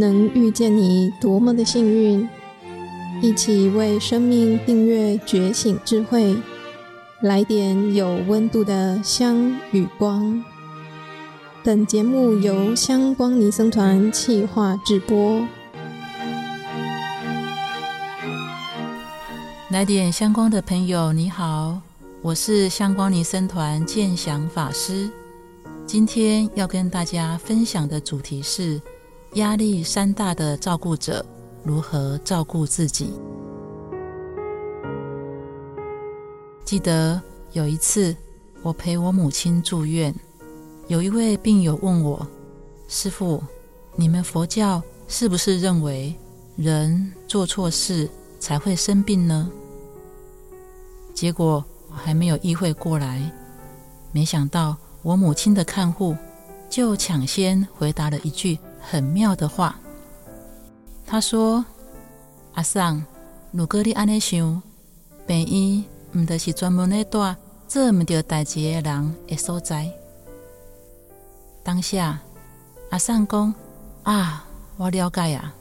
能遇见你多么的幸运！一起为生命订阅觉醒智慧，来点有温度的香与光。本节目由香光尼僧团企划制播。来点香光的朋友，你好，我是香光尼僧团建祥法师。今天要跟大家分享的主题是压力山大的照顾者如何照顾自己。记得有一次，我陪我母亲住院，有一位病友问我：“师父，你们佛教是不是认为人做错事？”才会生病呢。结果我还没有意会过来，没想到我母亲的看护就抢先回答了一句很妙的话。他说：“阿桑，如果你安尼想，病医唔得是专门咧带做唔到代志的人的所在。”当下，阿桑讲：“啊，我了解啊。”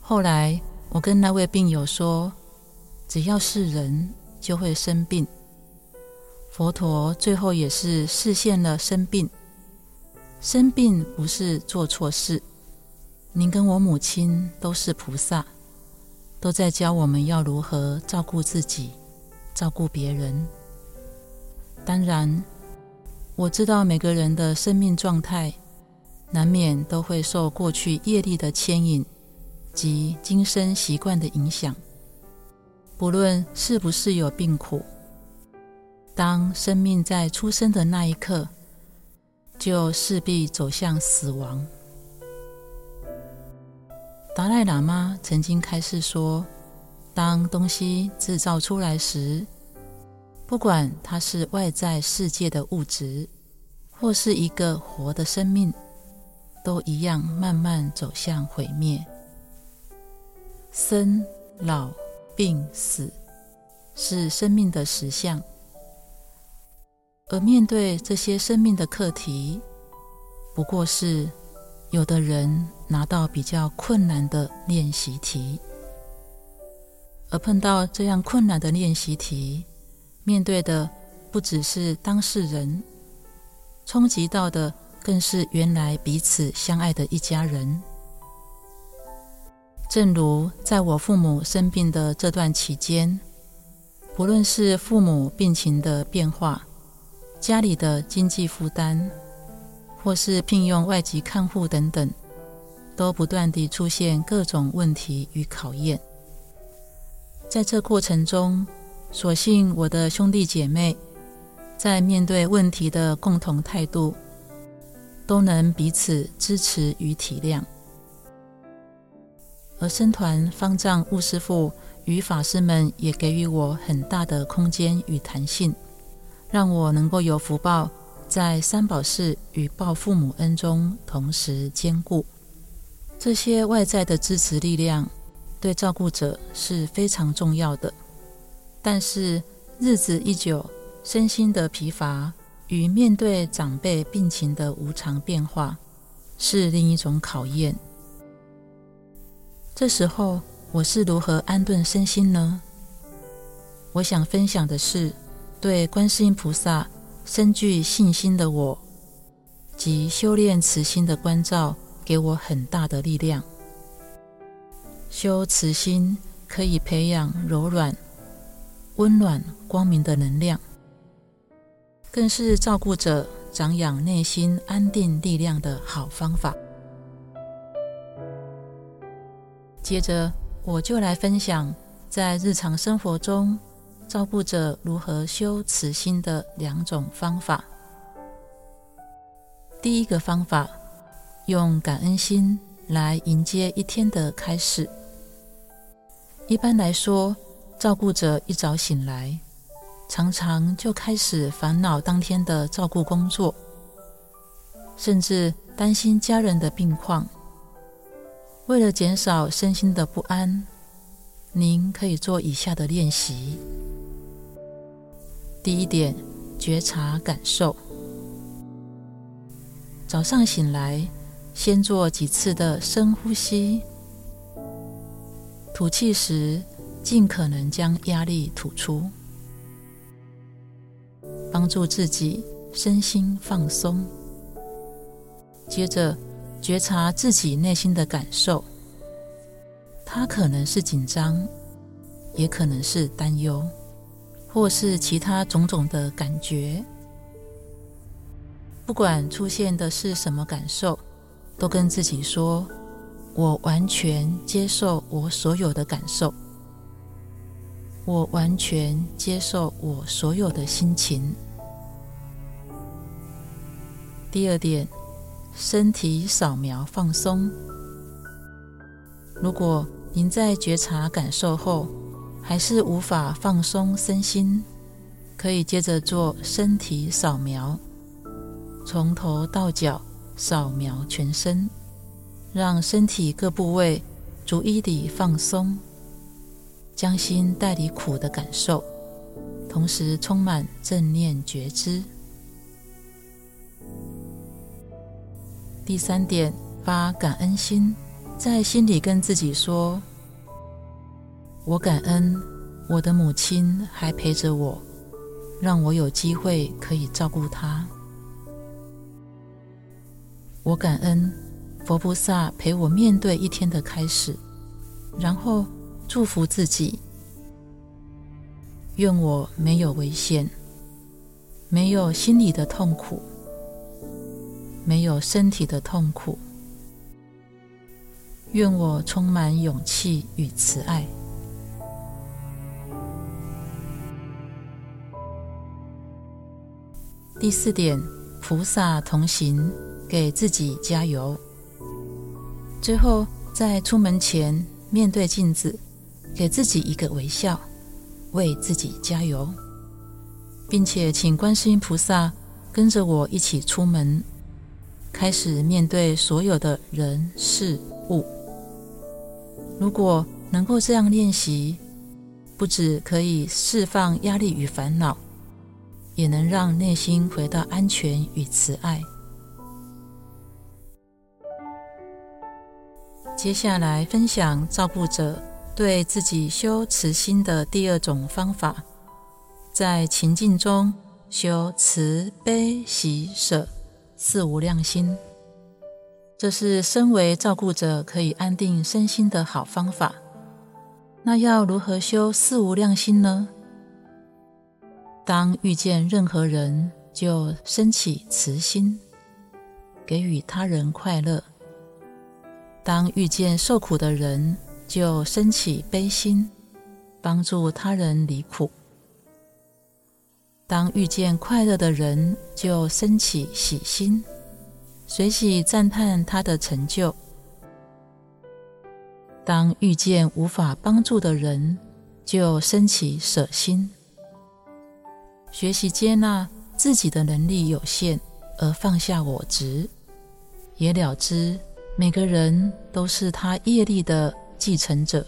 后来。我跟那位病友说：“只要是人，就会生病。佛陀最后也是示现了生病。生病不是做错事。您跟我母亲都是菩萨，都在教我们要如何照顾自己，照顾别人。当然，我知道每个人的生命状态，难免都会受过去业力的牵引。”及今生习惯的影响，不论是不是有病苦，当生命在出生的那一刻，就势必走向死亡。达赖喇嘛曾经开示说，当东西制造出来时，不管它是外在世界的物质，或是一个活的生命，都一样慢慢走向毁灭。生老病死是生命的实相，而面对这些生命的课题，不过是有的人拿到比较困难的练习题，而碰到这样困难的练习题，面对的不只是当事人，冲击到的更是原来彼此相爱的一家人。正如在我父母生病的这段期间，不论是父母病情的变化、家里的经济负担，或是聘用外籍看护等等，都不断地出现各种问题与考验。在这过程中，所幸我的兄弟姐妹在面对问题的共同态度，都能彼此支持与体谅。而僧团方丈悟师父与法师们也给予我很大的空间与弹性，让我能够有福报，在三宝事与报父母恩中同时兼顾。这些外在的支持力量对照顾者是非常重要的，但是日子一久，身心的疲乏与面对长辈病情的无常变化，是另一种考验。这时候我是如何安顿身心呢？我想分享的是，对观世音菩萨深具信心的我，及修炼慈心的关照，给我很大的力量。修慈心可以培养柔软、温暖、光明的能量，更是照顾者长养内心安定力量的好方法。接着，我就来分享在日常生活中照顾者如何修慈心的两种方法。第一个方法，用感恩心来迎接一天的开始。一般来说，照顾者一早醒来，常常就开始烦恼当天的照顾工作，甚至担心家人的病况。为了减少身心的不安，您可以做以下的练习。第一点，觉察感受。早上醒来，先做几次的深呼吸，吐气时尽可能将压力吐出，帮助自己身心放松。接着觉察自己内心的感受，它可能是紧张，也可能是担忧，或是其他种种的感觉。不管出现的是什么感受，都跟自己说：“我完全接受我所有的感受，我完全接受我所有的心情。”第二点，身体扫描放松。如果您在觉察感受后，还是无法放松身心，可以接着做身体扫描。从头到脚扫描全身，让身体各部位逐一地放松，将心带离苦的感受，同时充满正念觉知。第三点，发感恩心，在心里跟自己说：“我感恩我的母亲还陪着我，让我有机会可以照顾她。”我感恩佛菩萨陪我面对一天的开始，然后祝福自己，愿我没有危险，没有心理的痛苦，没有身体的痛苦，愿我充满勇气与慈爱。第四点，菩萨同行。给自己加油。最后，在出门前面对镜子，给自己一个微笑，为自己加油，并且请观世音菩萨跟着我一起出门，开始面对所有的人事物。如果能够这样练习，不只可以释放压力与烦恼，也能让内心回到安全与慈爱。接下来分享照顾者对自己修慈心的第二种方法，在情境中修慈悲喜舍四无量心，这是身为照顾者可以安定身心的好方法。那要如何修四无量心呢？当遇见任何人，就升起慈心，给予他人快乐。当遇见受苦的人，就升起悲心，帮助他人离苦；当遇见快乐的人，就升起喜心，随喜赞叹他的成就；当遇见无法帮助的人，就升起舍心，学习接纳自己的能力有限，而放下我执，也了知。每个人都是他业力的继承者。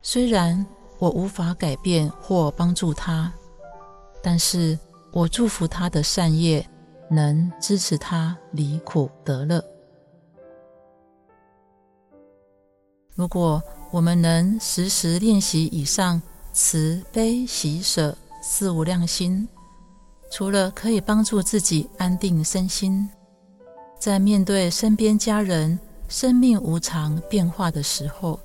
虽然我无法改变或帮助他，但是我祝福他的善业能支持他离苦得乐。如果我们能时时练习以上慈悲喜舍四无量心，除了可以帮助自己安定身心，在面对身边家人生命无常变化的时候，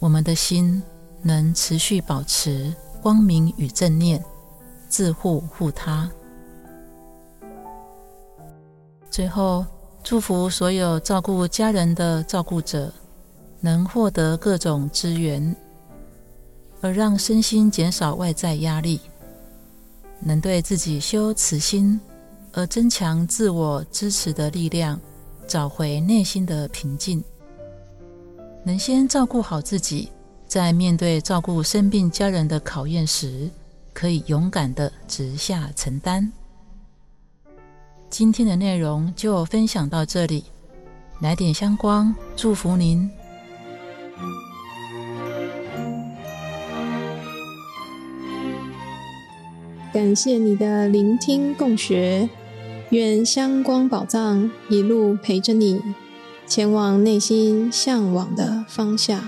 我们的心能持续保持光明与正念，自护护他。最后，祝福所有照顾家人的照顾者能获得各种资源，而让身心减少外在压力，能对自己修慈心。而增强自我支持的力量，找回内心的平静，能先照顾好自己，在面对照顾生病家人的考验时，可以勇敢的直下承担。今天的内容就分享到这里，来点香光，祝福您。感谢你的聆听共学。愿香光宝藏一路陪着你，前往内心向往的方向。